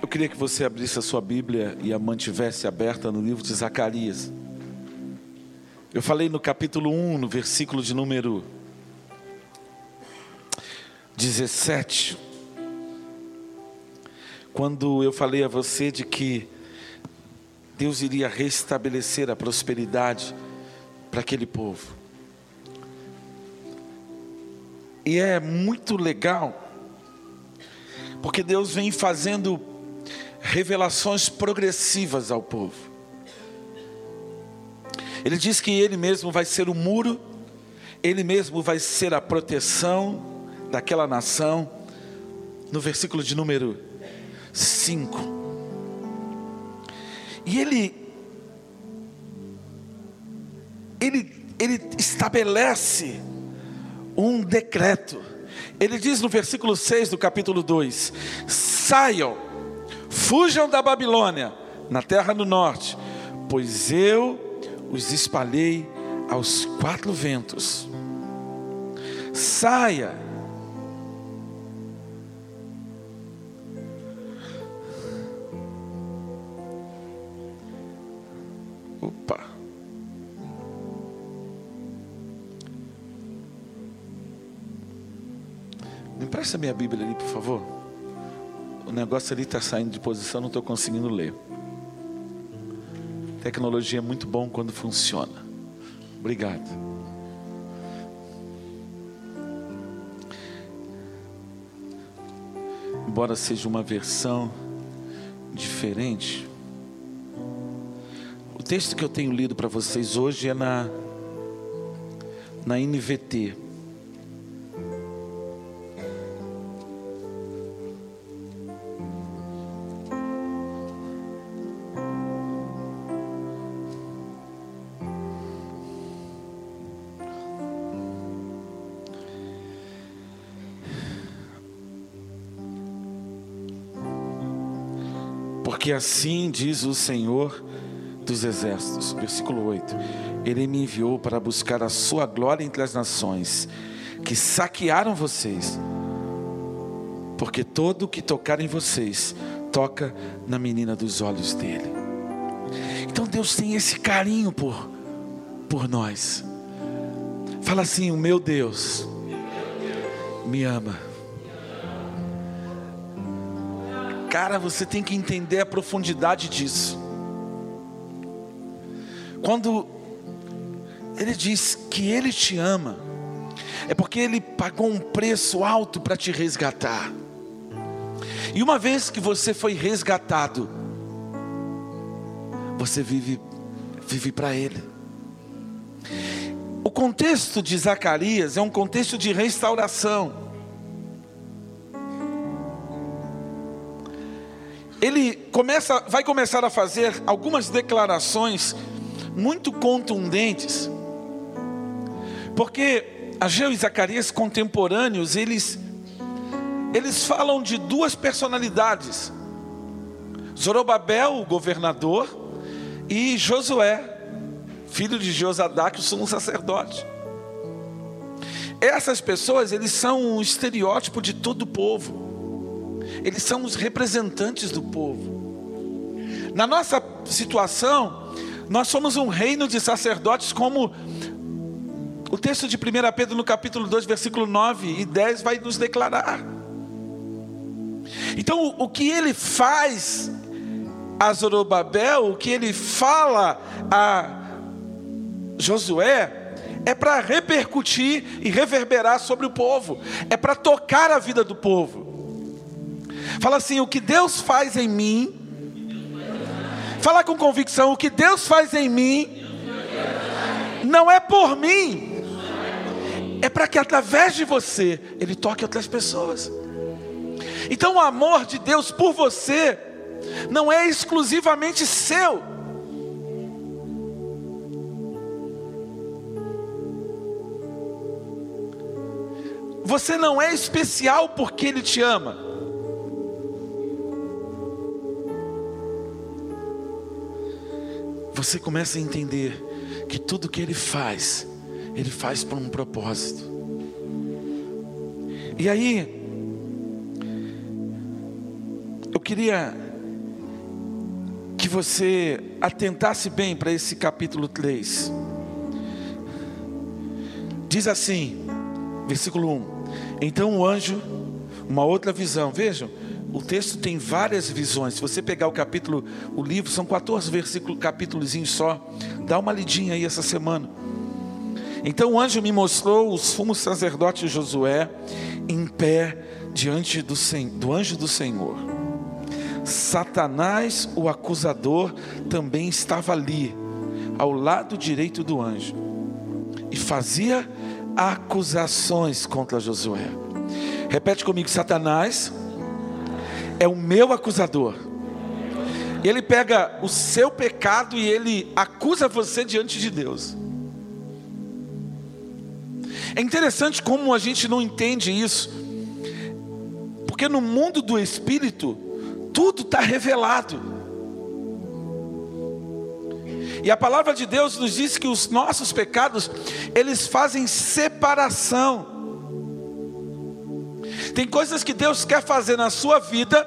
Eu queria que você abrisse a sua Bíblia e a mantivesse aberta no livro de Zacarias. Eu falei no capítulo 1, no versículo de número 17, quando eu falei a você de que Deus iria restabelecer a prosperidade para aquele povo. E é muito legal, porque Deus vem fazendo revelações progressivas ao povo. Ele diz que Ele mesmo vai ser o muro, Ele mesmo vai ser a proteção daquela nação, no versículo de número 5. E Ele, Ele, Ele estabelece um decreto. Ele diz no versículo 6 do capítulo 2: Saiam Fujam da Babilônia, na terra do norte, pois eu os espalhei aos quatro ventos. Saia. Empresta minha Bíblia ali, por favor o negócio ali está saindo de posição, não estou conseguindo ler. Tecnologia é muito bom quando funciona. Obrigado. Embora seja uma versão diferente, o texto que eu tenho lido para vocês hoje é na na NVT. Porque assim diz o Senhor dos Exércitos, versículo 8: Ele me enviou para buscar a sua glória entre as nações que saquearam vocês, porque todo o que tocar em vocês toca na menina dos olhos dele. Então Deus tem esse carinho por, por nós. Fala assim: O meu Deus me ama. Cara, você tem que entender a profundidade disso. Quando ele diz que ele te ama, é porque ele pagou um preço alto para te resgatar. E uma vez que você foi resgatado, você vive vive para ele. O contexto de Zacarias é um contexto de restauração. Ele começa, vai começar a fazer algumas declarações muito contundentes, porque Ageu e Zacarias contemporâneos, eles, eles falam de duas personalidades: Zorobabel, o governador, e Josué, filho de Josadac, o sumo sacerdote. Essas pessoas, eles são um estereótipo de todo o povo eles são os representantes do povo. Na nossa situação, nós somos um reino de sacerdotes, como o texto de 1 Pedro, no capítulo 2, versículo 9 e 10, vai nos declarar. Então, o que ele faz a Zorobabel, o que ele fala a Josué, é para repercutir e reverberar sobre o povo, é para tocar a vida do povo. Fala assim: o que Deus faz em mim. Fala com convicção: o que Deus faz em mim. Não é por mim. É para que através de você Ele toque outras pessoas. Então o amor de Deus por você não é exclusivamente seu. Você não é especial porque Ele te ama. Você começa a entender que tudo que ele faz, ele faz por um propósito. E aí, eu queria que você atentasse bem para esse capítulo 3. Diz assim, versículo 1: Então o anjo, uma outra visão, vejam, o texto tem várias visões. Se você pegar o capítulo, o livro, são 14 versículos, capítulos só. Dá uma lidinha aí essa semana. Então o anjo me mostrou o sumo sacerdote Josué em pé diante do, do anjo do Senhor Satanás, o acusador, também estava ali, ao lado direito do anjo, e fazia acusações contra Josué. Repete comigo: Satanás é o meu acusador. Ele pega o seu pecado e ele acusa você diante de Deus. É interessante como a gente não entende isso, porque no mundo do espírito, tudo está revelado. E a palavra de Deus nos diz que os nossos pecados, eles fazem separação. Tem coisas que Deus quer fazer na sua vida,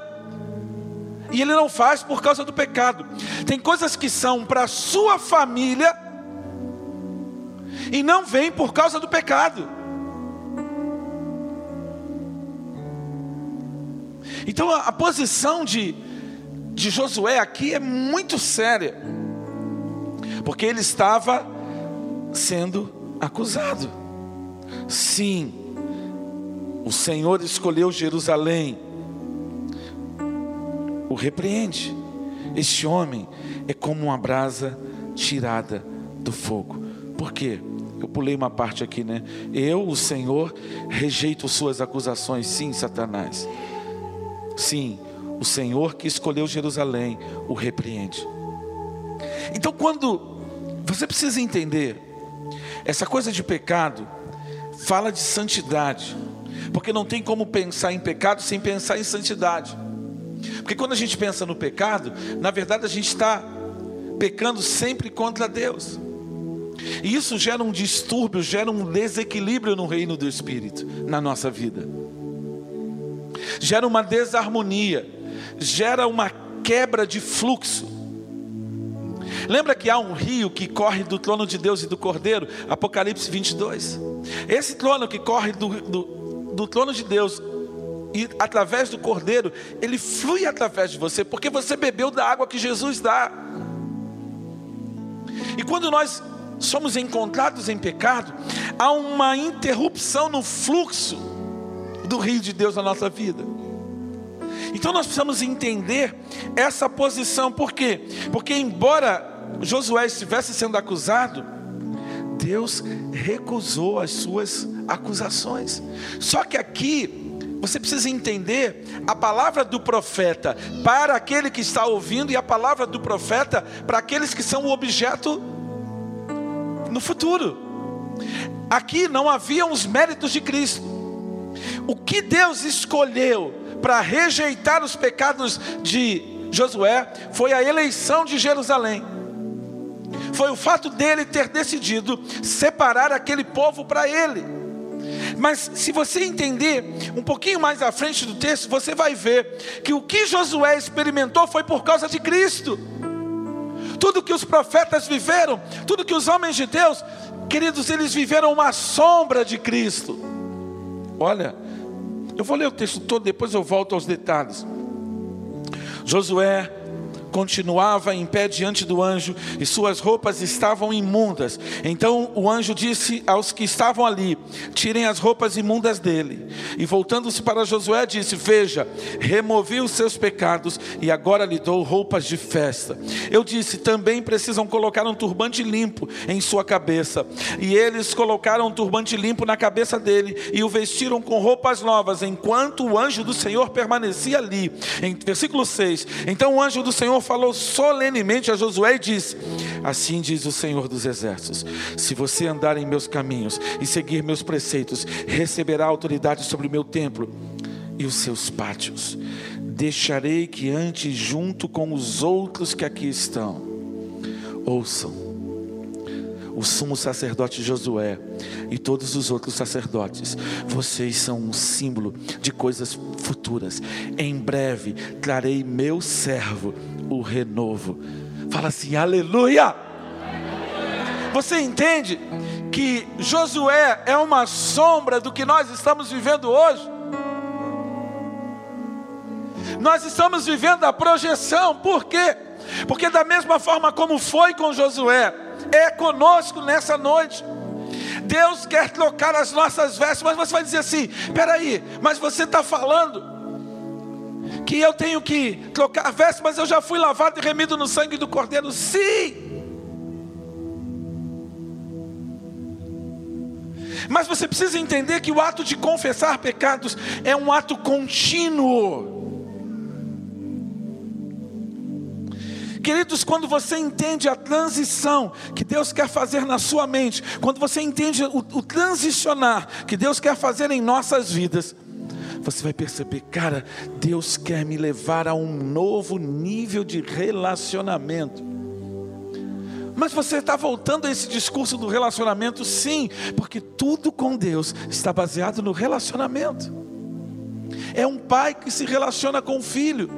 e Ele não faz por causa do pecado. Tem coisas que são para a sua família, e não vem por causa do pecado. Então a, a posição de, de Josué aqui é muito séria, porque ele estava sendo acusado. Sim, o Senhor escolheu Jerusalém, o repreende. Este homem é como uma brasa tirada do fogo. Por quê? Eu pulei uma parte aqui, né? Eu, o Senhor, rejeito suas acusações, sim, Satanás. Sim, o Senhor que escolheu Jerusalém o repreende. Então, quando você precisa entender, essa coisa de pecado fala de santidade, porque não tem como pensar em pecado sem pensar em santidade. Porque quando a gente pensa no pecado, na verdade a gente está pecando sempre contra Deus. E isso gera um distúrbio, gera um desequilíbrio no reino do Espírito, na nossa vida gera uma desarmonia, gera uma quebra de fluxo. Lembra que há um rio que corre do trono de Deus e do Cordeiro? Apocalipse 22. Esse trono que corre do, do, do trono de Deus e através do Cordeiro, ele flui através de você, porque você bebeu da água que Jesus dá. E quando nós somos encontrados em pecado, há uma interrupção no fluxo do rio de Deus na nossa vida. Então nós precisamos entender essa posição, por quê? Porque embora Josué estivesse sendo acusado, Deus recusou as suas acusações. Só que aqui você precisa entender a palavra do profeta para aquele que está ouvindo e a palavra do profeta para aqueles que são o objeto no futuro. Aqui não haviam os méritos de Cristo. O que Deus escolheu para rejeitar os pecados de Josué foi a eleição de Jerusalém. Foi o fato dele ter decidido separar aquele povo para ele. Mas se você entender um pouquinho mais à frente do texto, você vai ver que o que Josué experimentou foi por causa de Cristo. Tudo que os profetas viveram, tudo que os homens de Deus, queridos, eles viveram uma sombra de Cristo. Olha, eu vou ler o texto todo, depois eu volto aos detalhes. Josué continuava em pé diante do anjo e suas roupas estavam imundas. Então o anjo disse aos que estavam ali: Tirem as roupas imundas dele. E voltando-se para Josué, disse: Veja, removi os seus pecados e agora lhe dou roupas de festa. Eu disse: Também precisam colocar um turbante limpo em sua cabeça. E eles colocaram um turbante limpo na cabeça dele e o vestiram com roupas novas, enquanto o anjo do Senhor permanecia ali. Em versículo 6: Então o anjo do Senhor falou solenemente a Josué e disse: Assim diz o Senhor dos Exércitos: Se você andar em meus caminhos e seguir meus preceitos, receberá autoridade sobre o meu templo e os seus pátios. Deixarei que antes junto com os outros que aqui estão. Ouçam. o sumo sacerdote Josué e todos os outros sacerdotes, vocês são um símbolo de coisas futuras. Em breve trarei meu servo, o renovo. Fala assim, aleluia! Você entende que Josué é uma sombra do que nós estamos vivendo hoje? Nós estamos vivendo a projeção, por quê? Porque, da mesma forma como foi com Josué, é conosco nessa noite. Deus quer trocar as nossas vestes, mas você vai dizer assim: peraí, mas você está falando que eu tenho que trocar veste, mas eu já fui lavado e remido no sangue do Cordeiro. Sim! Mas você precisa entender que o ato de confessar pecados é um ato contínuo. Queridos, quando você entende a transição que Deus quer fazer na sua mente, quando você entende o, o transicionar que Deus quer fazer em nossas vidas, você vai perceber, cara, Deus quer me levar a um novo nível de relacionamento. Mas você está voltando a esse discurso do relacionamento, sim, porque tudo com Deus está baseado no relacionamento. É um pai que se relaciona com o filho.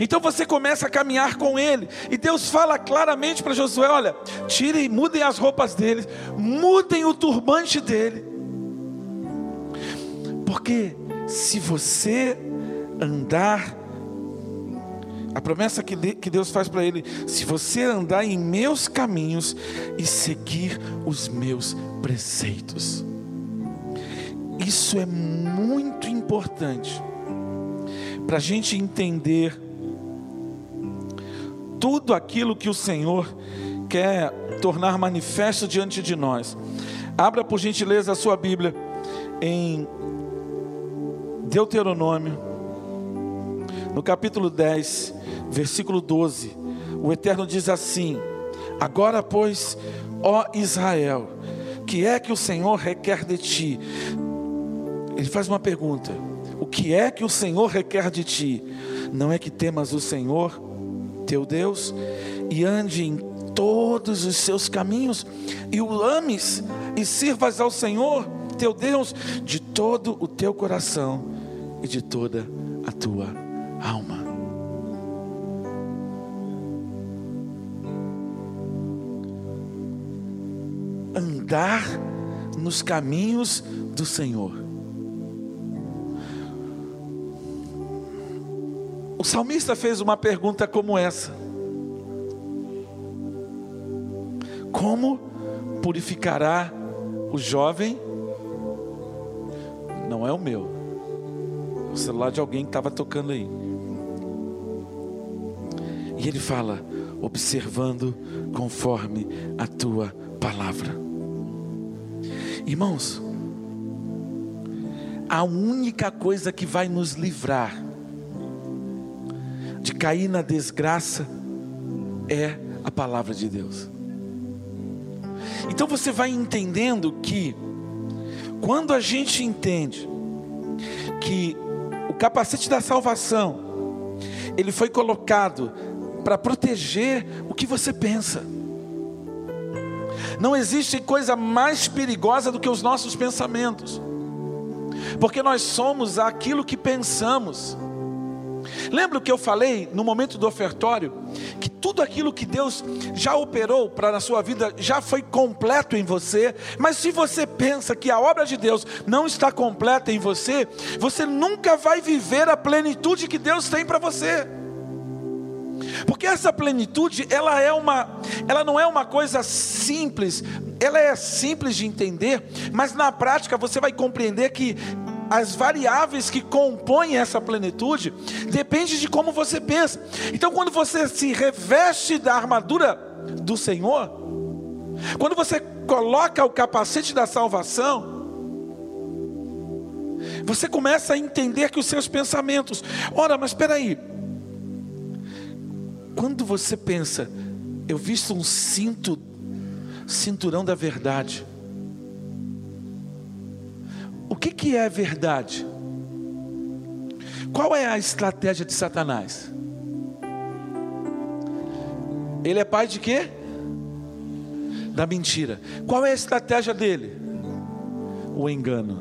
Então você começa a caminhar com ele, e Deus fala claramente para Josué: olha, tirem, mudem as roupas dele, mudem o turbante dele, porque se você andar, a promessa que Deus faz para ele: se você andar em meus caminhos e seguir os meus preceitos, isso é muito importante para a gente entender tudo aquilo que o Senhor quer tornar manifesto diante de nós. Abra por gentileza a sua Bíblia em Deuteronômio, no capítulo 10, versículo 12. O Eterno diz assim: Agora, pois, ó Israel, que é que o Senhor requer de ti? Ele faz uma pergunta: O que é que o Senhor requer de ti? Não é que temas o Senhor, teu Deus e ande em todos os seus caminhos e o ames e sirvas ao Senhor teu Deus de todo o teu coração e de toda a tua alma. Andar nos caminhos do Senhor. O salmista fez uma pergunta como essa: Como purificará o jovem? Não é o meu, o celular de alguém que estava tocando aí. E ele fala: observando conforme a tua palavra. Irmãos, a única coisa que vai nos livrar de cair na desgraça é a palavra de Deus. Então você vai entendendo que, quando a gente entende que capacete da salvação, ele foi colocado para proteger o que você pensa. Não existe coisa mais perigosa do que os nossos pensamentos, porque nós somos aquilo que pensamos. Lembra o que eu falei no momento do ofertório? Que tudo aquilo que Deus já operou para na sua vida já foi completo em você, mas se você pensa que a obra de Deus não está completa em você, você nunca vai viver a plenitude que Deus tem para você. Porque essa plenitude, ela é uma, ela não é uma coisa simples, ela é simples de entender, mas na prática você vai compreender que as variáveis que compõem essa plenitude depende de como você pensa. Então, quando você se reveste da armadura do Senhor, quando você coloca o capacete da salvação, você começa a entender que os seus pensamentos, ora, mas espera aí. Quando você pensa, eu visto um cinto, cinturão da verdade. O que, que é verdade? Qual é a estratégia de Satanás? Ele é pai de quê? da mentira. Qual é a estratégia dele? O engano.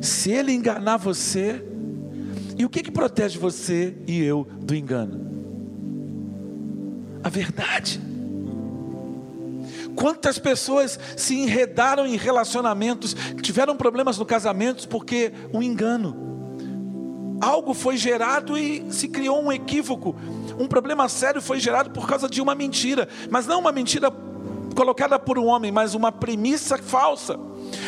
Se ele enganar você, e o que, que protege você e eu do engano? A verdade. Quantas pessoas se enredaram em relacionamentos, tiveram problemas no casamento porque um engano. Algo foi gerado e se criou um equívoco. Um problema sério foi gerado por causa de uma mentira, mas não uma mentira colocada por um homem, mas uma premissa falsa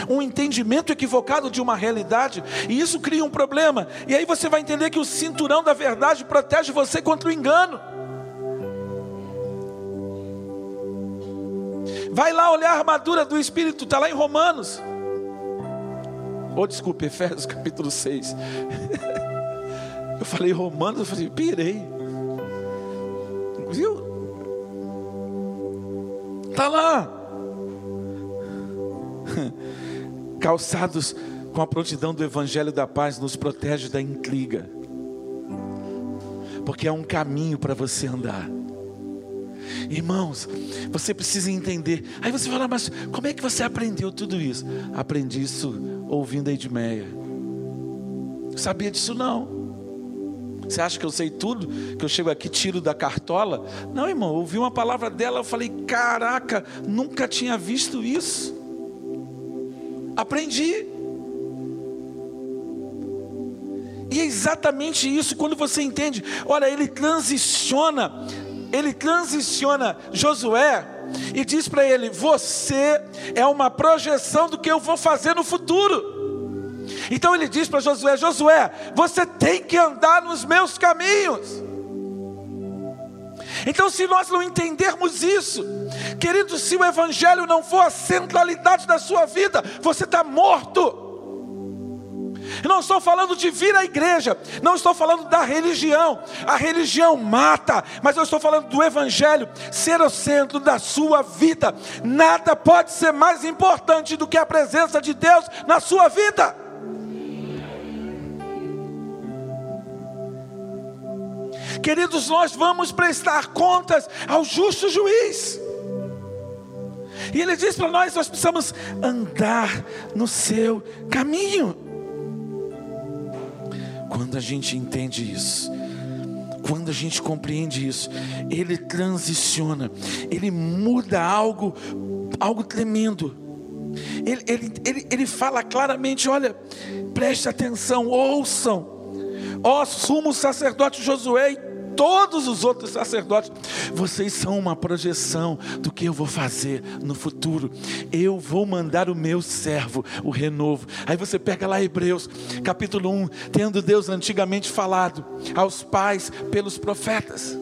um entendimento equivocado de uma realidade, e isso cria um problema. E aí você vai entender que o cinturão da verdade protege você contra o engano. Vai lá olhar a armadura do Espírito, está lá em Romanos. Ou oh, desculpe, Efésios capítulo 6. eu falei Romanos, eu falei, pirei. Viu? Está lá. calçados com a prontidão do Evangelho da Paz, nos protege da intriga, porque é um caminho para você andar. Irmãos, você precisa entender. Aí você fala, mas como é que você aprendeu tudo isso? Aprendi isso ouvindo a Edmeia. Sabia disso não. Você acha que eu sei tudo? Que eu chego aqui tiro da cartola? Não, irmão, ouvi uma palavra dela, eu falei, caraca, nunca tinha visto isso. Aprendi. E é exatamente isso quando você entende. Olha, ele transiciona, ele transiciona Josué e diz para ele: Você é uma projeção do que eu vou fazer no futuro. Então ele diz para Josué: Josué, você tem que andar nos meus caminhos. Então, se nós não entendermos isso, querido, se o Evangelho não for a centralidade da sua vida, você está morto. Não estou falando de vir à igreja, não estou falando da religião, a religião mata, mas eu estou falando do Evangelho ser o centro da sua vida. Nada pode ser mais importante do que a presença de Deus na sua vida. Queridos, nós vamos prestar contas ao justo juiz. E ele diz para nós: nós precisamos andar no seu caminho. Quando a gente entende isso, quando a gente compreende isso, ele transiciona, ele muda algo, algo tremendo. Ele, ele, ele, ele fala claramente: olha, preste atenção, ouçam, ó sumo sacerdote Josué todos os outros sacerdotes. Vocês são uma projeção do que eu vou fazer no futuro. Eu vou mandar o meu servo, o renovo. Aí você pega lá Hebreus, capítulo 1, tendo Deus antigamente falado aos pais pelos profetas.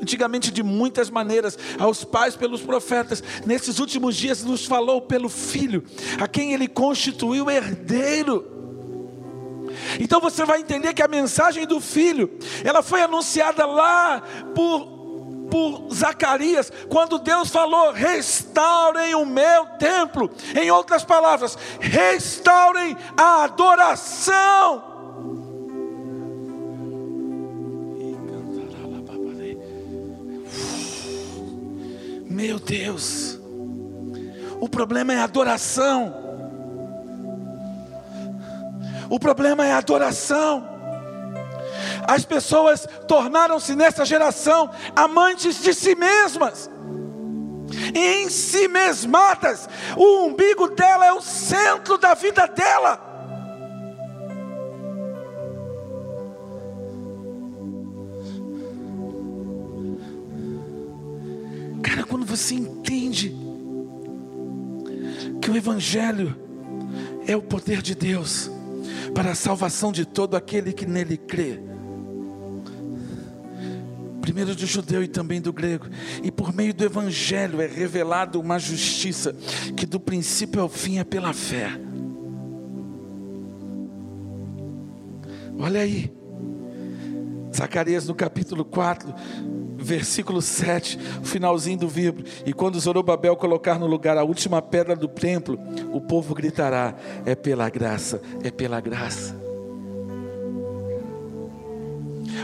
Antigamente, de muitas maneiras, aos pais pelos profetas, nesses últimos dias nos falou pelo Filho, a quem ele constituiu herdeiro então você vai entender que a mensagem do filho, ela foi anunciada lá por por Zacarias, quando Deus falou: restaurem o meu templo. Em outras palavras, restaurem a adoração. Meu Deus, o problema é a adoração. O problema é a adoração. As pessoas tornaram-se nessa geração amantes de si mesmas, em si mesmadas. O umbigo dela é o centro da vida dela. Cara, quando você entende que o Evangelho é o poder de Deus, para a salvação de todo aquele que nele crê. Primeiro do judeu e também do grego, e por meio do evangelho é revelado uma justiça que do princípio ao fim é pela fé. Olha aí, Zacarias no capítulo 4, versículo 7, finalzinho do livro. E quando Zorobabel colocar no lugar a última pedra do templo, o povo gritará: É pela graça, é pela graça.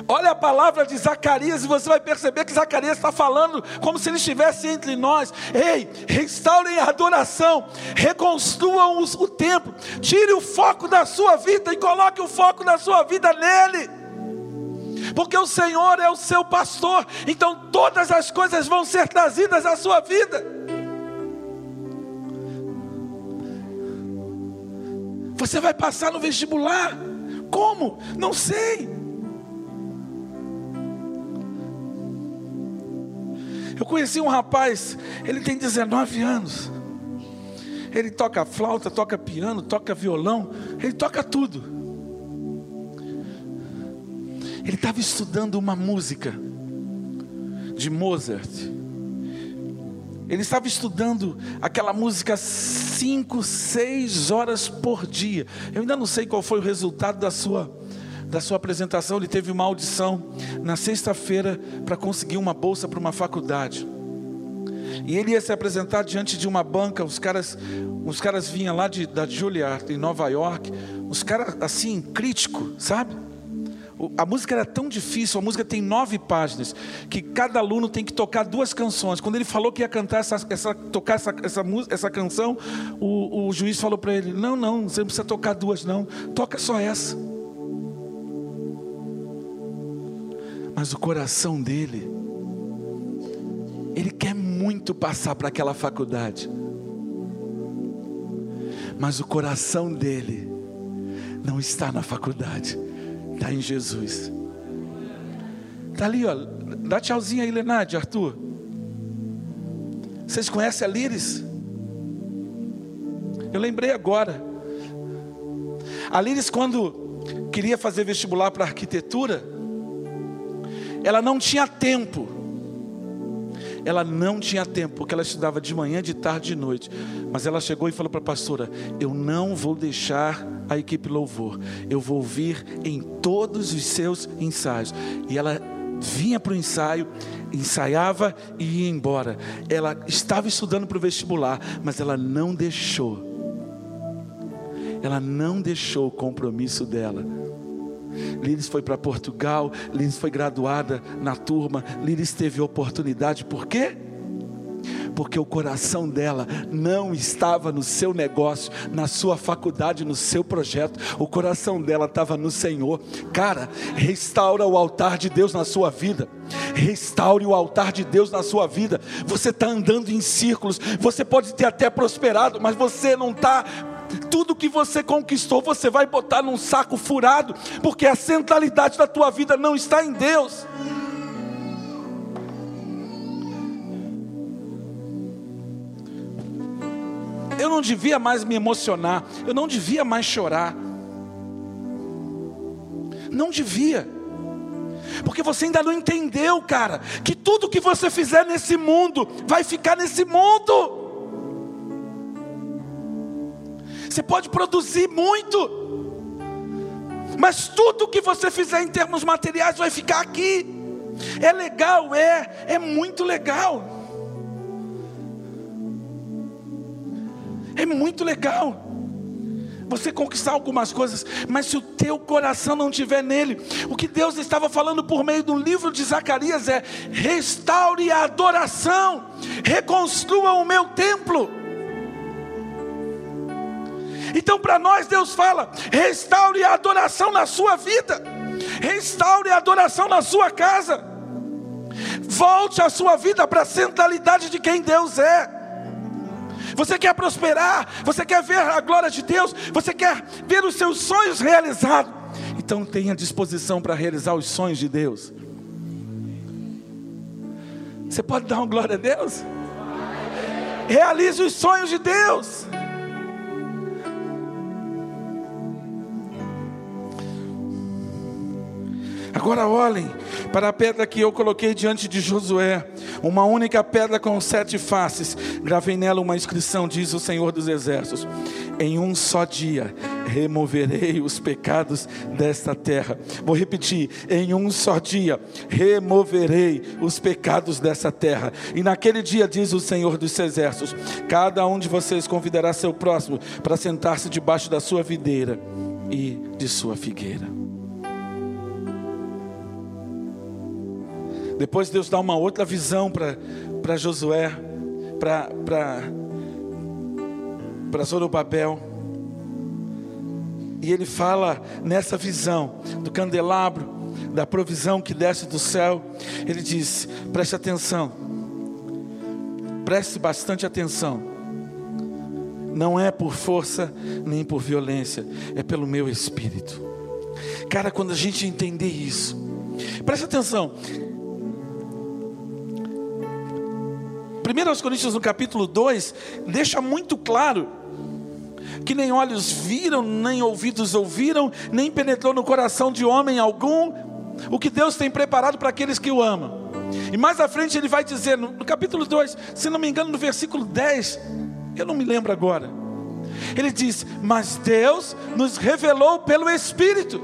Olha a palavra de Zacarias e você vai perceber que Zacarias está falando como se ele estivesse entre nós. Ei, restaurem a adoração, reconstruam o templo, tire o foco da sua vida e coloque o foco da sua vida nele. Porque o Senhor é o seu pastor, então todas as coisas vão ser trazidas à sua vida. Você vai passar no vestibular. Como? Não sei. Eu conheci um rapaz, ele tem 19 anos. Ele toca flauta, toca piano, toca violão, ele toca tudo. Ele estava estudando uma música de Mozart. Ele estava estudando aquela música cinco, seis horas por dia. Eu ainda não sei qual foi o resultado da sua da sua apresentação, ele teve uma audição na sexta-feira para conseguir uma bolsa para uma faculdade. E ele ia se apresentar diante de uma banca, os caras, os caras vinham lá de, da Juilliard, em Nova York, os caras assim, crítico, sabe? A música era tão difícil, a música tem nove páginas, que cada aluno tem que tocar duas canções. Quando ele falou que ia cantar essa, essa tocar essa, essa, essa canção, o, o juiz falou para ele: Não, não, você não precisa tocar duas, não, toca só essa. Mas o coração dele, ele quer muito passar para aquela faculdade. Mas o coração dele não está na faculdade, está em Jesus. Está ali, ó. Dá tchauzinho aí, Lenade, Arthur. Vocês conhecem a Líris? Eu lembrei agora. A Líris, quando queria fazer vestibular para arquitetura, ela não tinha tempo. Ela não tinha tempo, porque ela estudava de manhã, de tarde, de noite. Mas ela chegou e falou para a pastora: Eu não vou deixar a equipe louvor, eu vou vir em todos os seus ensaios. E ela vinha para o ensaio, ensaiava e ia embora. Ela estava estudando para o vestibular, mas ela não deixou. Ela não deixou o compromisso dela Liris foi para Portugal, Liris foi graduada na turma, Liris teve oportunidade, por quê? Porque o coração dela não estava no seu negócio, na sua faculdade, no seu projeto, o coração dela estava no Senhor. Cara, restaura o altar de Deus na sua vida. Restaure o altar de Deus na sua vida. Você está andando em círculos, você pode ter até prosperado, mas você não está tudo que você conquistou, você vai botar num saco furado, porque a centralidade da tua vida não está em Deus. Eu não devia mais me emocionar, eu não devia mais chorar. Não devia. Porque você ainda não entendeu, cara, que tudo que você fizer nesse mundo vai ficar nesse mundo. Você pode produzir muito, mas tudo que você fizer em termos materiais vai ficar aqui. É legal, é, é muito legal. É muito legal você conquistar algumas coisas, mas se o teu coração não estiver nele, o que Deus estava falando por meio do livro de Zacarias é: restaure a adoração, reconstrua o meu templo. Então, para nós, Deus fala: restaure a adoração na sua vida, restaure a adoração na sua casa, volte a sua vida para a centralidade de quem Deus é. Você quer prosperar, você quer ver a glória de Deus, você quer ver os seus sonhos realizados. Então tenha disposição para realizar os sonhos de Deus. Você pode dar uma glória a Deus? Realize os sonhos de Deus. Agora olhem para a pedra que eu coloquei diante de Josué, uma única pedra com sete faces. Gravei nela uma inscrição, diz o Senhor dos Exércitos: Em um só dia removerei os pecados desta terra. Vou repetir: em um só dia removerei os pecados dessa terra. E naquele dia, diz o Senhor dos Exércitos: cada um de vocês convidará seu próximo para sentar-se debaixo da sua videira e de sua figueira. Depois Deus dá uma outra visão para Josué, para Zorobabel. E ele fala nessa visão do candelabro, da provisão que desce do céu. Ele diz: preste atenção, preste bastante atenção. Não é por força nem por violência, é pelo meu espírito. Cara, quando a gente entender isso, preste atenção. 1 Coríntios no capítulo 2 deixa muito claro que nem olhos viram, nem ouvidos ouviram, nem penetrou no coração de homem algum o que Deus tem preparado para aqueles que o amam. E mais à frente ele vai dizer, no, capítulo 2, se não me engano, no versículo 10, eu não me lembro agora. Ele diz: Mas Deus nos revelou pelo Espírito.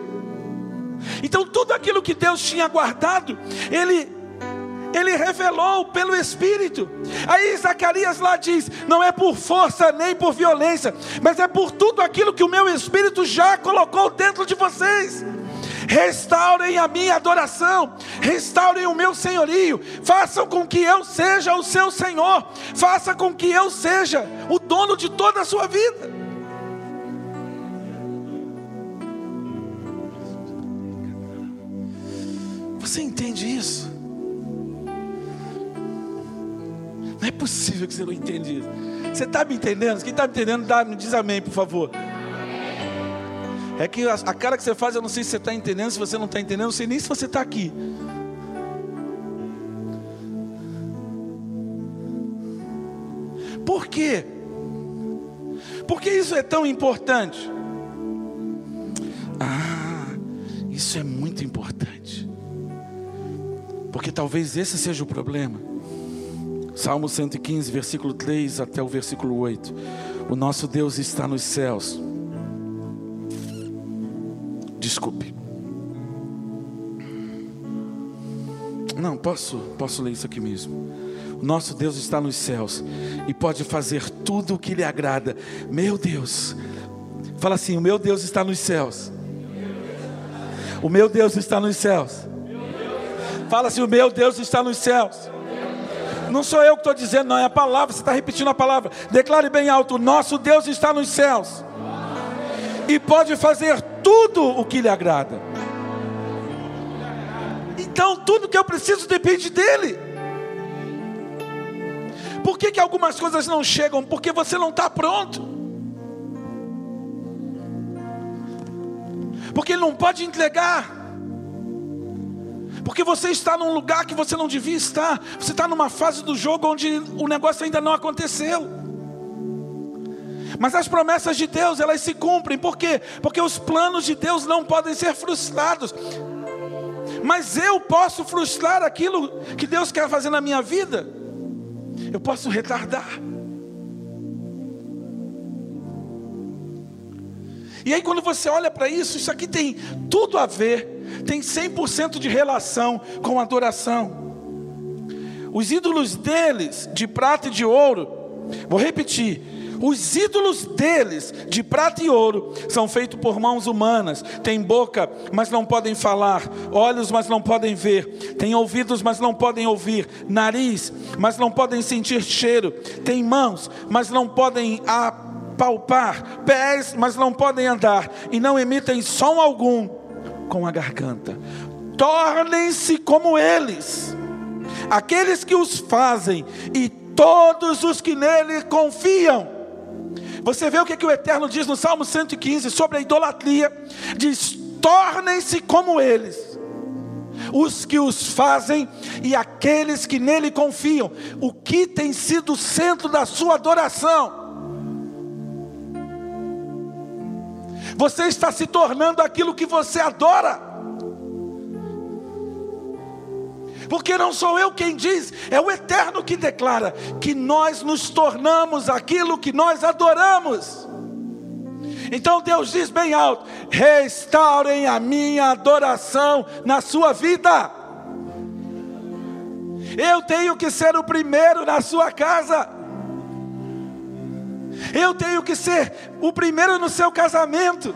Então, tudo aquilo que Deus tinha guardado, Ele ele revelou pelo Espírito. Aí Zacarias lá diz: não é por força nem por violência, mas é por tudo aquilo que o meu Espírito já colocou dentro de vocês. Restaurem a minha adoração, restaurem o meu senhorio, façam com que eu seja o seu Senhor, faça com que eu seja o dono de toda a sua vida. Você entende isso? Possível que você não entenda isso. Você está me entendendo? Quem está me entendendo, dá, me diz amém, por favor. É que a, a, cara que você faz, eu não sei se você está entendendo, se você não está entendendo, eu não sei nem se você está aqui. Por quê? Por que isso é tão importante? Ah, isso é muito importante. Porque talvez esse seja o problema. Salmo 115, versículo 3 até o versículo 8. O nosso Deus está nos céus. Desculpe. Não, posso, posso ler isso aqui mesmo. O nosso Deus está nos céus e pode fazer tudo o que lhe agrada. Meu Deus. Fala assim: O meu Deus está nos céus. O meu Deus está nos céus. Fala assim: O meu Deus está nos céus. Não sou eu que estou dizendo, não é a palavra, você está repetindo a palavra. Declare bem alto: nosso Deus está nos céus e pode fazer tudo o que lhe agrada. Então, tudo que eu preciso depende dEle. Por que, que algumas coisas não chegam? Porque você não está pronto. Porque Ele não pode entregar. Porque você está num lugar que você não devia estar. Você está numa fase do jogo onde o negócio ainda não aconteceu. Mas as promessas de Deus, elas se cumprem. Por quê? Porque os planos de Deus não podem ser frustrados. Mas eu posso frustrar aquilo que Deus quer fazer na minha vida. Eu posso retardar. E aí, quando você olha para isso, isso aqui tem tudo a ver tem 100% de relação com adoração. Os ídolos deles, de prata e de ouro, vou repetir, os ídolos deles, de prata e ouro, são feitos por mãos humanas. Têm boca, mas não podem falar. Olhos, mas não podem ver. Têm ouvidos, mas não podem ouvir. Nariz, mas não podem sentir cheiro. Têm mãos, mas não podem apalpar. Pés, mas não podem andar. E não emitem som algum com a garganta. Tornem-se como eles, aqueles que os fazem e todos os que nele confiam. Você vê o que, que o Eterno diz no Salmo 115 sobre a idolatria: diz: tornem-se como eles, os que os fazem e aqueles que nele confiam. O que tem sido o centro da sua adoração? Você está se tornando aquilo que você adora. Porque não sou eu quem diz, é o Eterno que declara que nós nos tornamos aquilo que nós adoramos. Então Deus diz bem alto: restaurem a minha adoração na sua vida. Eu tenho que ser o primeiro na sua casa. Eu tenho que ser o primeiro no seu casamento.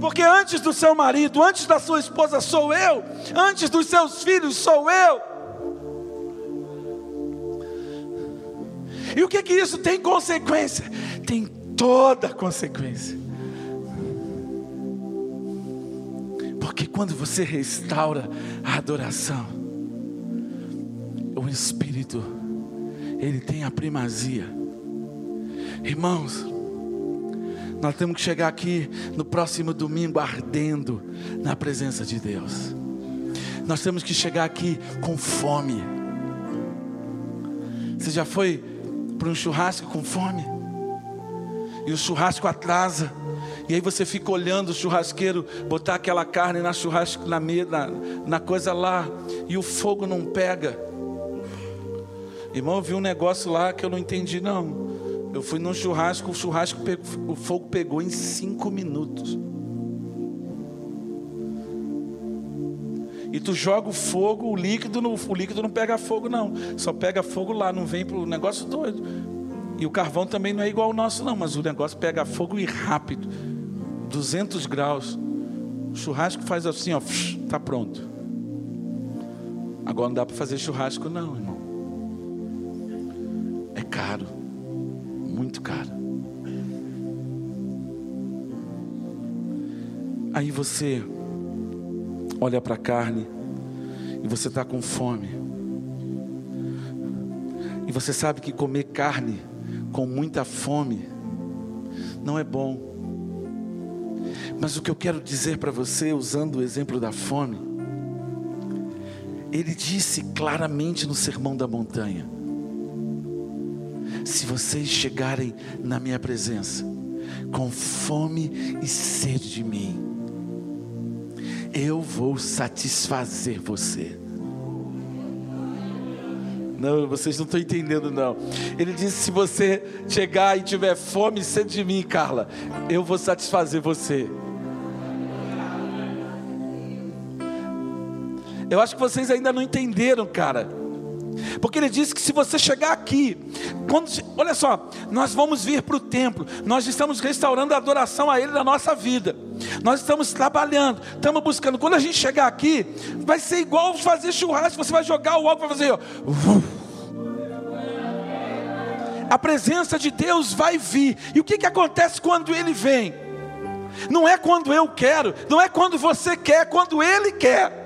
Porque antes do seu marido, antes da sua esposa sou eu, antes dos seus filhos sou eu. E o que que isso tem consequência? Tem toda consequência. Porque quando você restaura a adoração, o Espírito, ele tem a primazia. Irmãos, nós temos que chegar aqui no próximo domingo ardendo na presença de Deus. Nós temos que chegar aqui com fome. Você já foi para um churrasco com fome? E o churrasco atrasa. E aí você fica olhando o churrasqueiro botar aquela carne na churrasco na, na, na coisa lá e o fogo não pega. Irmão, eu vi um negócio lá que eu não entendi não. Eu fui num churrasco, o churrasco o fogo pegou em cinco minutos. E tu joga o fogo, o líquido, o líquido não pega fogo não, só pega fogo lá, não vem para o negócio doido. E o carvão também não é igual ao nosso não, mas o negócio pega fogo e rápido, 200 graus. O churrasco faz assim, ó, tá pronto. Agora não dá para fazer churrasco não, irmão. Muito caro. Aí você olha para a carne e você está com fome. E você sabe que comer carne com muita fome não é bom. Mas o que eu quero dizer para você, usando o exemplo da fome, ele disse claramente no Sermão da Montanha: se vocês chegarem na minha presença com fome e sede de mim, eu vou satisfazer você. Não, vocês não estão entendendo, não. Ele disse: se você chegar e tiver fome e sede de mim, Carla, eu vou satisfazer você. Eu acho que vocês ainda não entenderam, cara. Porque ele disse que se você chegar aqui, quando, olha só, nós vamos vir para o templo, nós estamos restaurando a adoração a Ele na nossa vida, nós estamos trabalhando, estamos buscando. Quando a gente chegar aqui, vai ser igual fazer churrasco, você vai jogar o álcool, vai fazer, ó, a presença de Deus vai vir. E o que, que acontece quando Ele vem? Não é quando eu quero, não é quando você quer, é quando Ele quer.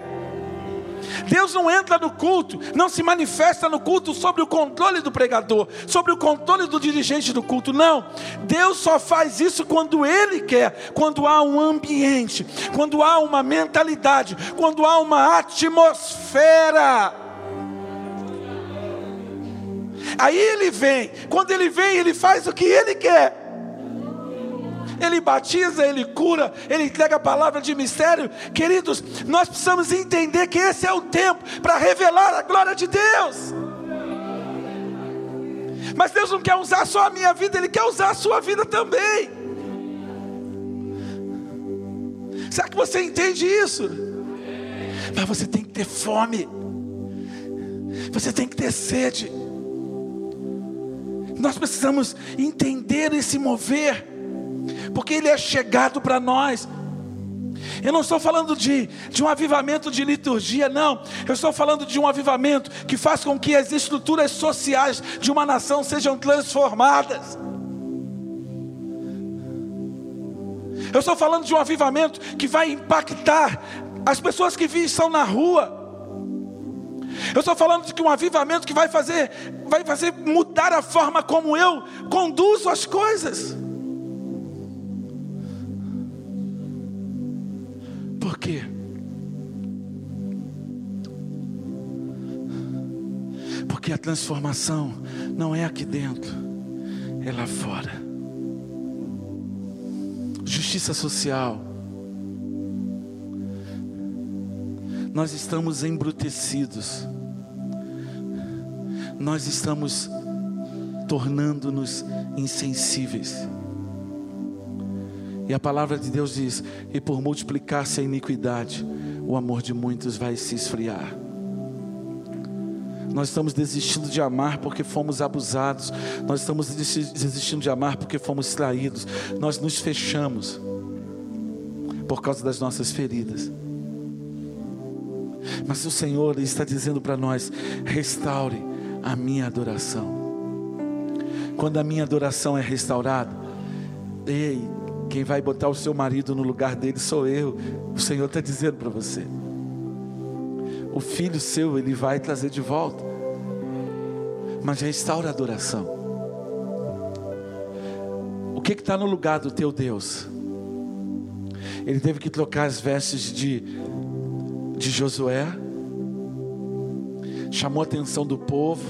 Deus não entra no culto, não se manifesta no culto sobre o controle do pregador, sobre o controle do dirigente do culto, não. Deus só faz isso quando Ele quer, quando há um ambiente, quando há uma mentalidade, quando há uma atmosfera. Aí Ele vem, quando Ele vem, Ele faz o que Ele quer. Ele batiza, Ele cura, Ele entrega a palavra de mistério. Queridos, nós precisamos entender que esse é o tempo para revelar a glória de Deus. Mas Deus não quer usar só a minha vida, Ele quer usar a sua vida também. Será que você entende isso? Mas você tem que ter fome, você tem que ter sede. Nós precisamos entender esse mover porque Ele é chegado para nós. Eu não estou falando de, de um avivamento de liturgia, não. Eu estou falando de um avivamento que faz com que as estruturas sociais de uma nação sejam transformadas. Eu estou falando de um avivamento que vai impactar as pessoas que estão na rua. Eu estou falando de um avivamento que vai fazer, vai fazer mudar a forma como eu conduzo as coisas. Por quê? Porque a transformação não é aqui dentro, é lá fora. Justiça social. Nós estamos embrutecidos. Nós estamos tornando-nos insensíveis. E a palavra de Deus diz: e por multiplicar-se a iniquidade, o amor de muitos vai se esfriar. Nós estamos desistindo de amar porque fomos abusados. Nós estamos desistindo de amar porque fomos traídos. Nós nos fechamos. por causa das nossas feridas. Mas o Senhor está dizendo para nós: restaure a minha adoração. Quando a minha adoração é restaurada, ei, quem vai botar o seu marido no lugar dele sou eu. O Senhor está dizendo para você. O filho seu, ele vai trazer de volta. Mas restaura a adoração. O que está no lugar do teu Deus? Ele teve que trocar as vestes de, de Josué, chamou a atenção do povo,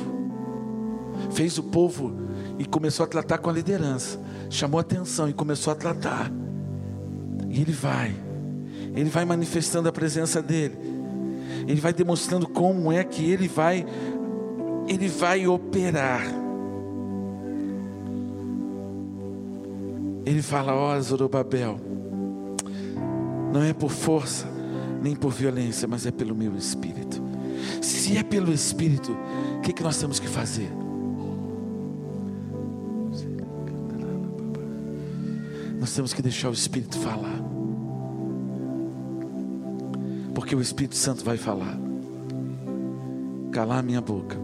fez o povo e começou a tratar com a liderança, chamou atenção e começou a tratar. E ele vai, ele vai manifestando a presença dele, ele vai demonstrando como é que ele vai, ele vai operar. Ele fala: Ó oh, Zorobabel, não é por força, nem por violência, mas é pelo meu espírito. Se é pelo espírito, o que, que nós temos que fazer? Nós temos que deixar o Espírito falar. Porque o Espírito Santo vai falar. Calar a minha boca.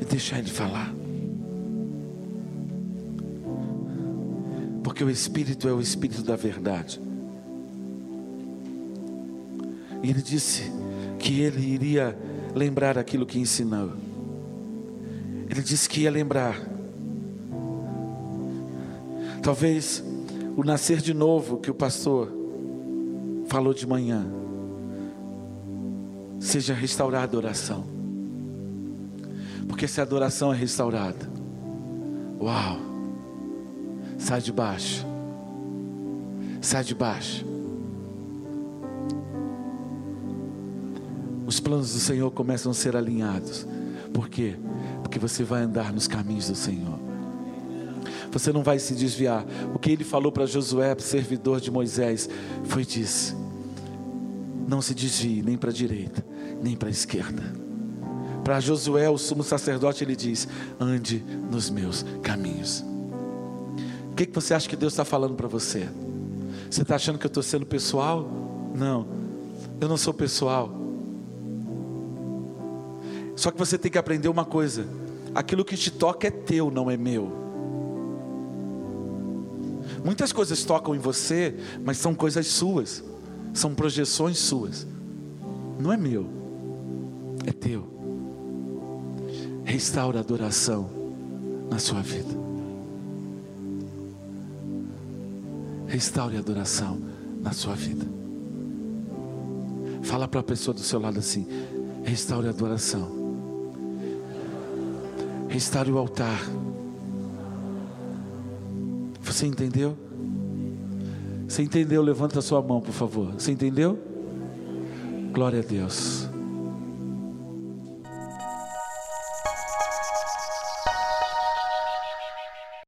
E deixar ele falar. Porque o Espírito é o Espírito da verdade. E ele disse que ele iria lembrar aquilo que ensinou. Ele disse que ia lembrar. Talvez o nascer de novo que o pastor falou de manhã seja restaurar a adoração. Porque se a adoração é restaurada, uau! Sai de baixo. Sai de baixo. Os planos do Senhor começam a ser alinhados. Por quê? Porque você vai andar nos caminhos do Senhor. Você não vai se desviar. O que ele falou para Josué, servidor de Moisés, foi disse: Não se desvie nem para a direita, nem para a esquerda. Para Josué, o sumo sacerdote, ele diz: Ande nos meus caminhos. O que, que você acha que Deus está falando para você? Você está achando que eu estou sendo pessoal? Não, eu não sou pessoal. Só que você tem que aprender uma coisa: aquilo que te toca é teu, não é meu. Muitas coisas tocam em você, mas são coisas suas, são projeções suas. Não é meu, é teu. Restaura a adoração na sua vida. Restaure a adoração na sua vida. Fala para a pessoa do seu lado assim: restaure a adoração. Restaure o altar. Você entendeu? Você entendeu? Levanta a sua mão, por favor. Você entendeu? Glória a Deus.